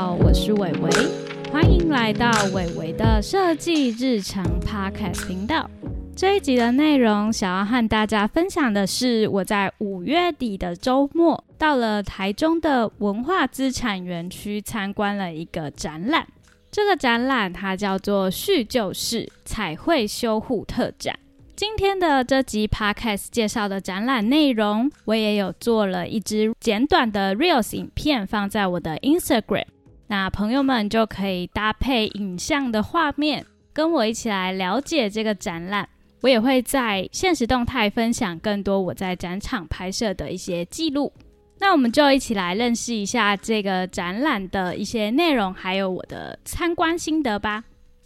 好，我是伟伟，欢迎来到伟伟的设计日常 Podcast 频道。这一集的内容，想要和大家分享的是，我在五月底的周末，到了台中的文化资产园区参观了一个展览。这个展览它叫做“叙旧式彩绘修护特展”。今天的这集 Podcast 介绍的展览内容，我也有做了一支简短的 Reels 影片，放在我的 Instagram。那朋友们就可以搭配影像的画面，跟我一起来了解这个展览。我也会在现实动态分享更多我在展场拍摄的一些记录。那我们就一起来认识一下这个展览的一些内容，还有我的参观心得吧。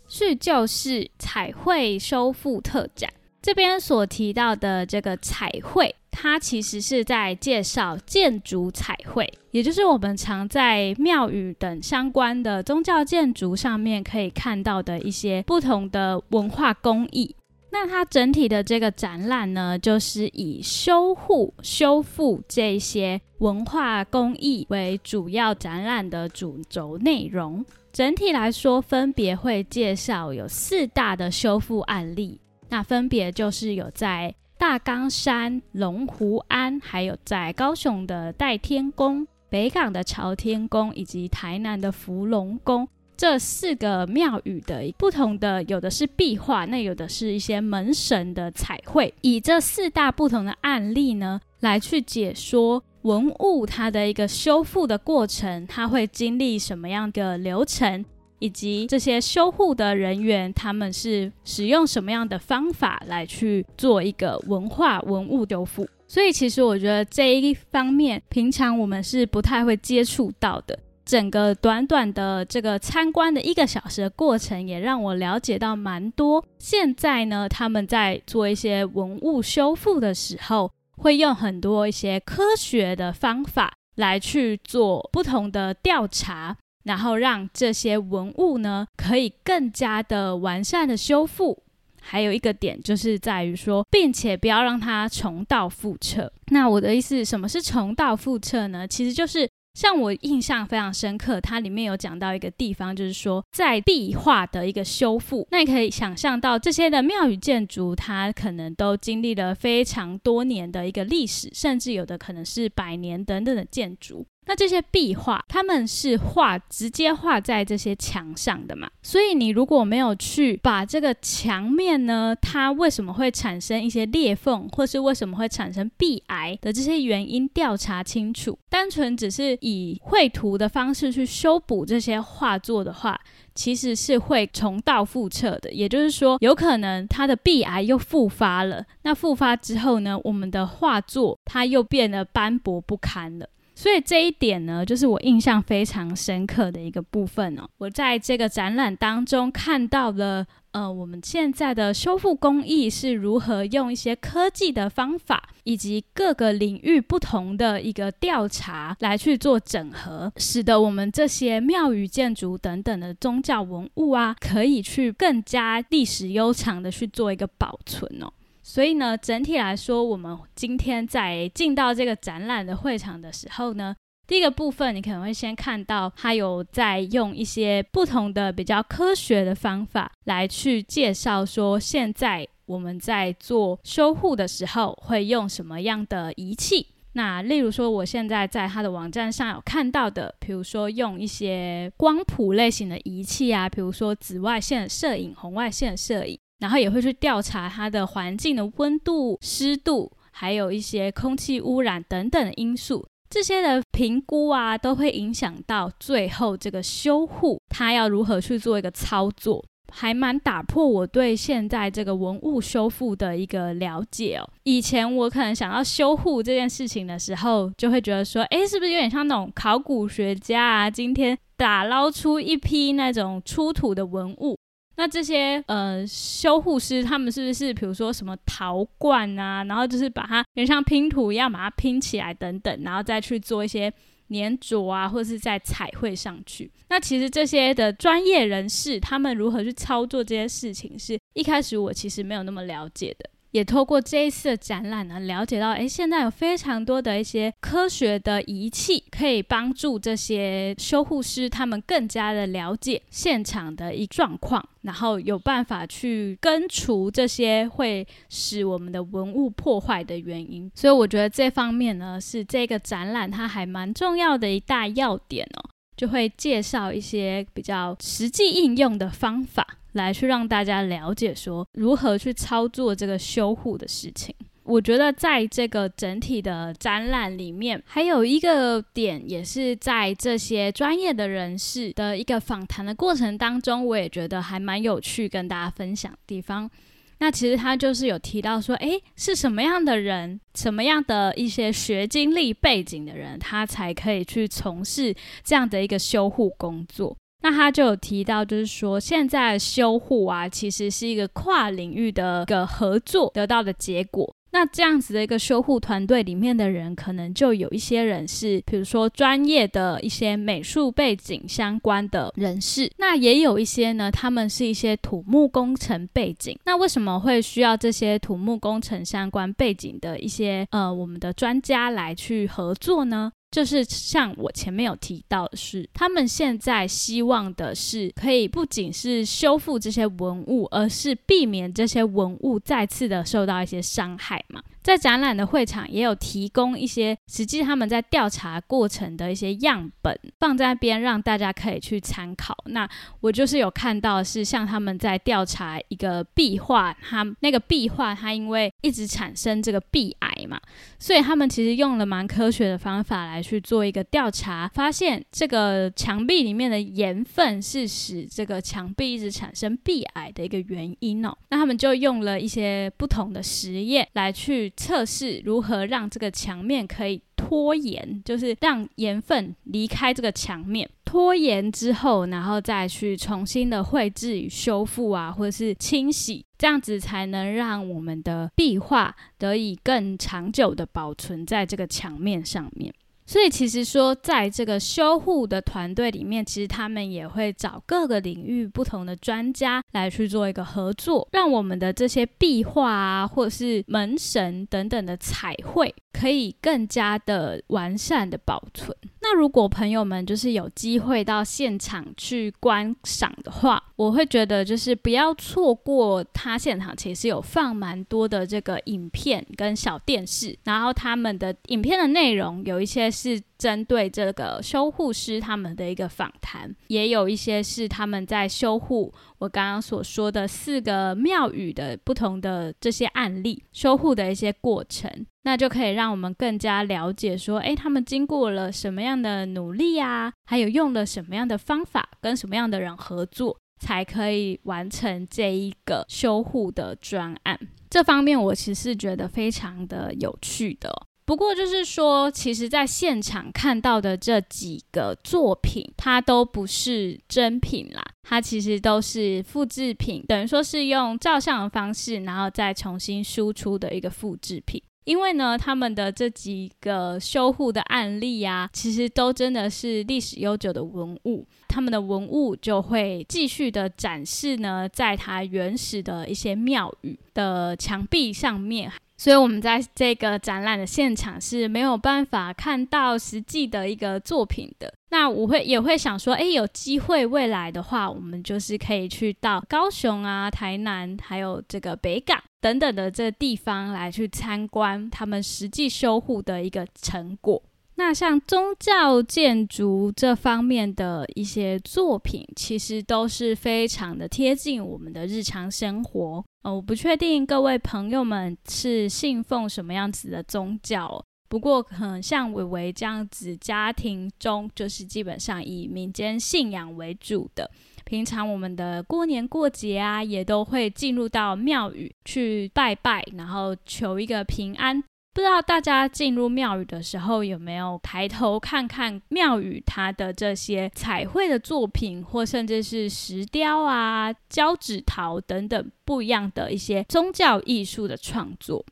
是就是彩绘修复特展这边所提到的这个彩绘，它其实是在介绍建筑彩绘，也就是我们常在庙宇等相关的宗教建筑上面可以看到的一些不同的文化工艺。那它整体的这个展览呢，就是以修护、修复这些文化工艺为主要展览的主轴内容。整体来说，分别会介绍有四大的修复案例。那分别就是有在大冈山龙湖庵，还有在高雄的代天宫、北港的朝天宫，以及台南的福隆宫。这四个庙宇的不同的，有的是壁画，那有的是一些门神的彩绘。以这四大不同的案例呢，来去解说文物它的一个修复的过程，它会经历什么样的流程，以及这些修护的人员他们是使用什么样的方法来去做一个文化文物修复。所以，其实我觉得这一方面，平常我们是不太会接触到的。整个短短的这个参观的一个小时的过程，也让我了解到蛮多。现在呢，他们在做一些文物修复的时候，会用很多一些科学的方法来去做不同的调查，然后让这些文物呢可以更加的完善的修复。还有一个点就是在于说，并且不要让它重蹈覆辙。那我的意思，什么是重蹈覆辙呢？其实就是。像我印象非常深刻，它里面有讲到一个地方，就是说在壁画的一个修复。那你可以想象到这些的庙宇建筑，它可能都经历了非常多年的一个历史，甚至有的可能是百年等等的建筑。那这些壁画，他们是画直接画在这些墙上的嘛？所以你如果没有去把这个墙面呢，它为什么会产生一些裂缝，或是为什么会产生壁癌的这些原因调查清楚，单纯只是以绘图的方式去修补这些画作的话，其实是会重蹈覆辙的。也就是说，有可能它的壁癌又复发了。那复发之后呢，我们的画作它又变得斑驳不堪了。所以这一点呢，就是我印象非常深刻的一个部分哦。我在这个展览当中看到了，呃，我们现在的修复工艺是如何用一些科技的方法，以及各个领域不同的一个调查来去做整合，使得我们这些庙宇建筑等等的宗教文物啊，可以去更加历史悠长的去做一个保存哦。所以呢，整体来说，我们今天在进到这个展览的会场的时候呢，第一个部分你可能会先看到，它有在用一些不同的比较科学的方法来去介绍说，现在我们在做修护的时候会用什么样的仪器。那例如说，我现在在它的网站上有看到的，比如说用一些光谱类型的仪器啊，比如说紫外线摄影、红外线摄影。然后也会去调查它的环境的温度、湿度，还有一些空气污染等等的因素。这些的评估啊，都会影响到最后这个修护，它要如何去做一个操作，还蛮打破我对现在这个文物修复的一个了解哦。以前我可能想到修护这件事情的时候，就会觉得说，哎，是不是有点像那种考古学家啊，今天打捞出一批那种出土的文物。那这些呃修护师，他们是不是比如说什么陶罐啊，然后就是把它，就像拼图一样把它拼起来等等，然后再去做一些粘着啊，或是在彩绘上去。那其实这些的专业人士，他们如何去操作这些事情，是一开始我其实没有那么了解的。也透过这一次的展览呢，了解到，诶，现在有非常多的一些科学的仪器，可以帮助这些修护师他们更加的了解现场的一状况，然后有办法去根除这些会使我们的文物破坏的原因。所以我觉得这方面呢，是这个展览它还蛮重要的一大要点哦，就会介绍一些比较实际应用的方法。来去让大家了解说如何去操作这个修护的事情。我觉得在这个整体的展览里面，还有一个点，也是在这些专业的人士的一个访谈的过程当中，我也觉得还蛮有趣，跟大家分享的地方。那其实他就是有提到说，诶，是什么样的人，什么样的一些学经历背景的人，他才可以去从事这样的一个修护工作。那他就有提到，就是说现在修护啊，其实是一个跨领域的一个合作得到的结果。那这样子的一个修护团队里面的人，可能就有一些人是，比如说专业的一些美术背景相关的人士，那也有一些呢，他们是一些土木工程背景。那为什么会需要这些土木工程相关背景的一些呃我们的专家来去合作呢？就是像我前面有提到的是，他们现在希望的是可以不仅是修复这些文物，而是避免这些文物再次的受到一些伤害嘛。在展览的会场也有提供一些实际他们在调查过程的一些样本放在那边，让大家可以去参考。那我就是有看到是像他们在调查一个壁画，它那个壁画它因为一直产生这个壁癌嘛，所以他们其实用了蛮科学的方法来去做一个调查，发现这个墙壁里面的盐分是使这个墙壁一直产生壁癌的一个原因哦。那他们就用了一些不同的实验来去。测试如何让这个墙面可以拖延，就是让盐分离开这个墙面，拖延之后，然后再去重新的绘制与修复啊，或者是清洗，这样子才能让我们的壁画得以更长久的保存在这个墙面上面。所以其实说，在这个修护的团队里面，其实他们也会找各个领域不同的专家来去做一个合作，让我们的这些壁画啊，或者是门神等等的彩绘，可以更加的完善的保存。那如果朋友们就是有机会到现场去观赏的话，我会觉得就是不要错过他现场其实有放蛮多的这个影片跟小电视，然后他们的影片的内容有一些是针对这个修护师他们的一个访谈，也有一些是他们在修护我刚刚所说的四个庙宇的不同的这些案例修护的一些过程。那就可以让我们更加了解，说，诶，他们经过了什么样的努力啊？还有用了什么样的方法，跟什么样的人合作，才可以完成这一个修护的专案？这方面我其实觉得非常的有趣的。不过就是说，其实在现场看到的这几个作品，它都不是真品啦，它其实都是复制品，等于说是用照相的方式，然后再重新输出的一个复制品。因为呢，他们的这几个修护的案例呀，其实都真的是历史悠久的文物，他们的文物就会继续的展示呢，在它原始的一些庙宇的墙壁上面。所以，我们在这个展览的现场是没有办法看到实际的一个作品的。那我会也会想说，哎，有机会未来的话，我们就是可以去到高雄啊、台南，还有这个北港等等的这地方来去参观他们实际修护的一个成果。那像宗教建筑这方面的一些作品，其实都是非常的贴近我们的日常生活。呃，我不确定各位朋友们是信奉什么样子的宗教，不过可能像伟伟这样子，家庭中就是基本上以民间信仰为主的。平常我们的过年过节啊，也都会进入到庙宇去拜拜，然后求一个平安。不知道大家进入庙宇的时候有没有抬头看看庙宇它的这些彩绘的作品，或甚至是石雕啊、胶纸陶等等不一样的一些宗教艺术的创作。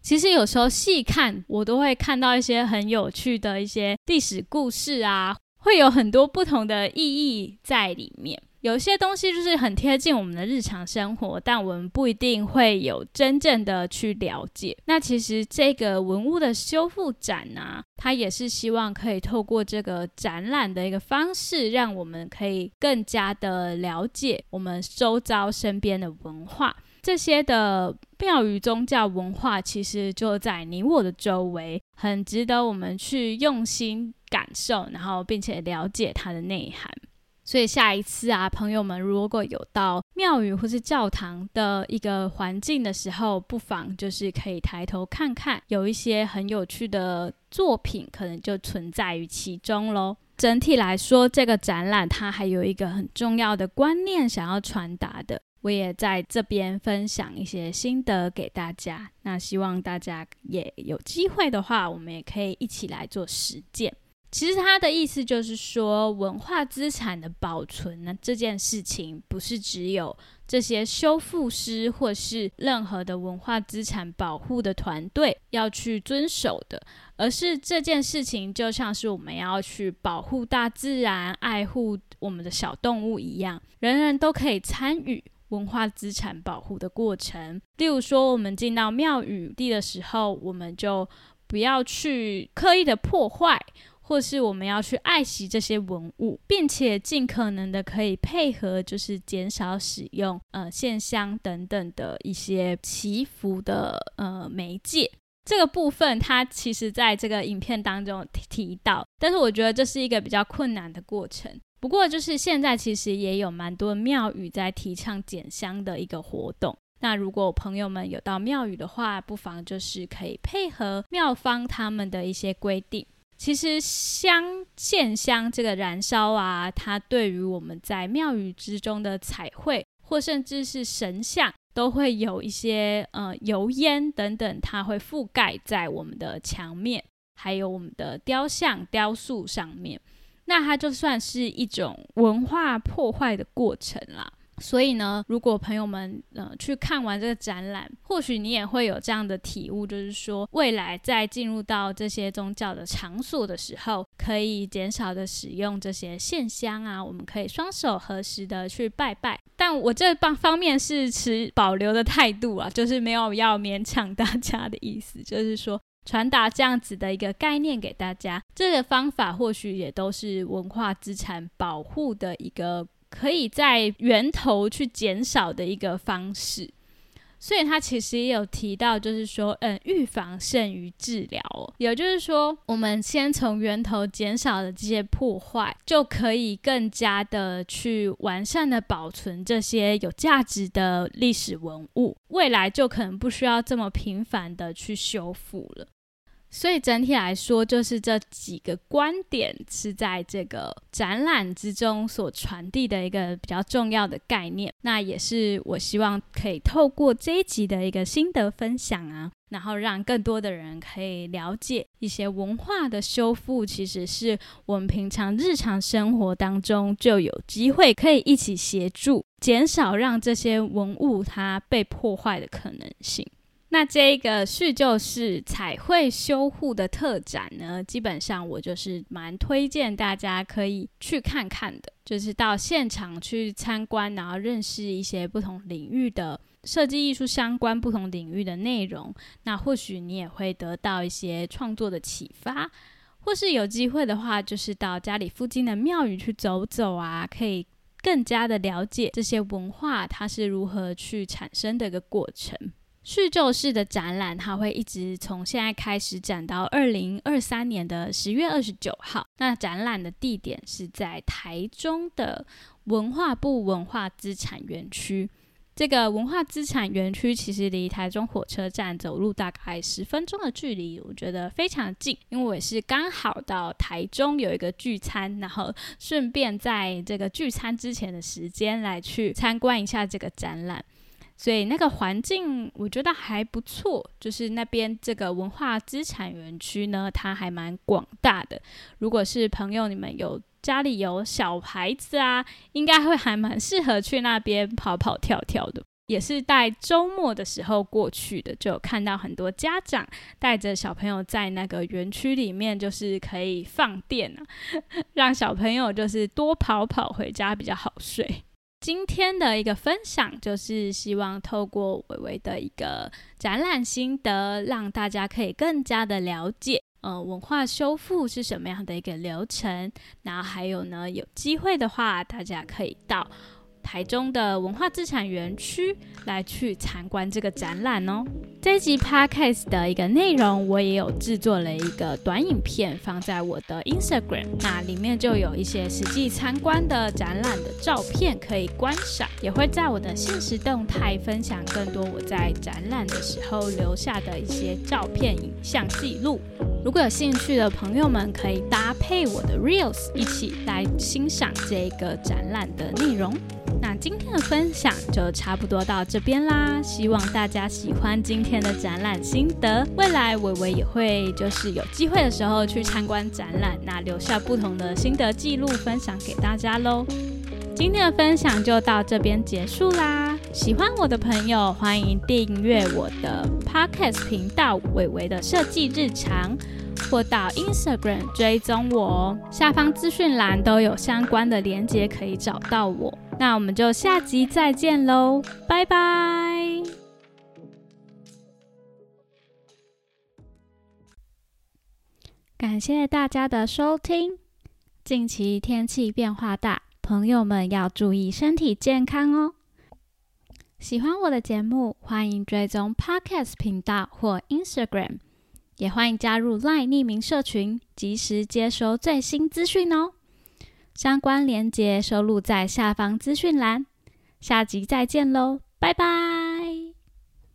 其实有时候细看，我都会看到一些很有趣的一些历史故事啊，会有很多不同的意义在里面。有些东西就是很贴近我们的日常生活，但我们不一定会有真正的去了解。那其实这个文物的修复展呢，它也是希望可以透过这个展览的一个方式，让我们可以更加的了解我们周遭身边的文化。这些的庙宇宗教文化，其实就在你我的周围，很值得我们去用心感受，然后并且了解它的内涵。所以下一次啊，朋友们如果有到庙宇或是教堂的一个环境的时候，不妨就是可以抬头看看，有一些很有趣的作品，可能就存在于其中喽。整体来说，这个展览它还有一个很重要的观念想要传达的，我也在这边分享一些心得给大家。那希望大家也有机会的话，我们也可以一起来做实践。其实他的意思就是说，文化资产的保存呢，这件事情不是只有这些修复师或是任何的文化资产保护的团队要去遵守的，而是这件事情就像是我们要去保护大自然、爱护我们的小动物一样，人人都可以参与文化资产保护的过程。例如说，我们进到庙宇地的时候，我们就不要去刻意的破坏。或是我们要去爱惜这些文物，并且尽可能的可以配合，就是减少使用呃线香等等的一些祈福的呃媒介。这个部分它其实在这个影片当中提到，但是我觉得这是一个比较困难的过程。不过就是现在其实也有蛮多庙宇在提倡减香的一个活动。那如果朋友们有到庙宇的话，不妨就是可以配合庙方他们的一些规定。其实香线香这个燃烧啊，它对于我们在庙宇之中的彩绘，或甚至是神像，都会有一些呃油烟等等，它会覆盖在我们的墙面，还有我们的雕像、雕塑上面。那它就算是一种文化破坏的过程啦。所以呢，如果朋友们呃去看完这个展览，或许你也会有这样的体悟，就是说未来在进入到这些宗教的场所的时候，可以减少的使用这些线香啊，我们可以双手合十的去拜拜。但我这方方面是持保留的态度啊，就是没有要勉强大家的意思，就是说传达这样子的一个概念给大家。这个方法或许也都是文化资产保护的一个。可以在源头去减少的一个方式，所以他其实也有提到，就是说，嗯，预防胜于治疗，也就是说，我们先从源头减少了这些破坏，就可以更加的去完善的保存这些有价值的历史文物，未来就可能不需要这么频繁的去修复了。所以整体来说，就是这几个观点是在这个展览之中所传递的一个比较重要的概念。那也是我希望可以透过这一集的一个心得分享啊，然后让更多的人可以了解一些文化的修复，其实是我们平常日常生活当中就有机会可以一起协助，减少让这些文物它被破坏的可能性。那这个叙旧式彩绘修护的特展呢，基本上我就是蛮推荐大家可以去看看的，就是到现场去参观，然后认识一些不同领域的设计艺术相关不同领域的内容。那或许你也会得到一些创作的启发，或是有机会的话，就是到家里附近的庙宇去走走啊，可以更加的了解这些文化它是如何去产生的一个过程。叙旧式的展览，它会一直从现在开始展到二零二三年的十月二十九号。那展览的地点是在台中的文化部文化资产园区。这个文化资产园区其实离台中火车站走路大概十分钟的距离，我觉得非常近。因为我是刚好到台中有一个聚餐，然后顺便在这个聚餐之前的时间来去参观一下这个展览。所以那个环境我觉得还不错，就是那边这个文化资产园区呢，它还蛮广大的。如果是朋友你们有家里有小孩子啊，应该会还蛮适合去那边跑跑跳跳的。也是在周末的时候过去的，就看到很多家长带着小朋友在那个园区里面，就是可以放电啊，让小朋友就是多跑跑回家比较好睡。今天的一个分享，就是希望透过微微的一个展览心得，让大家可以更加的了解，呃，文化修复是什么样的一个流程。然后还有呢，有机会的话，大家可以到。台中的文化资产园区来去参观这个展览哦。这一集 podcast 的一个内容，我也有制作了一个短影片放在我的 Instagram，那里面就有一些实际参观的展览的照片可以观赏，也会在我的现实动态分享更多我在展览的时候留下的一些照片、影像记录。如果有兴趣的朋友们，可以搭配我的 Reels 一起来欣赏这个展览的内容。那今天的分享就差不多到这边啦，希望大家喜欢今天的展览心得。未来伟伟也会就是有机会的时候去参观展览，那留下不同的心得记录分享给大家喽。今天的分享就到这边结束啦，喜欢我的朋友欢迎订阅我的 Podcast 频道伟伟的设计日常。或到 Instagram 追踪我哦，下方资讯栏都有相关的连接可以找到我。那我们就下集再见喽，拜拜！感谢大家的收听。近期天气变化大，朋友们要注意身体健康哦。喜欢我的节目，欢迎追踪 Podcast 频道或 Instagram。也欢迎加入 LINE 匿名社群，及时接收最新资讯哦。相关链接收录在下方资讯栏。下集再见喽，拜拜。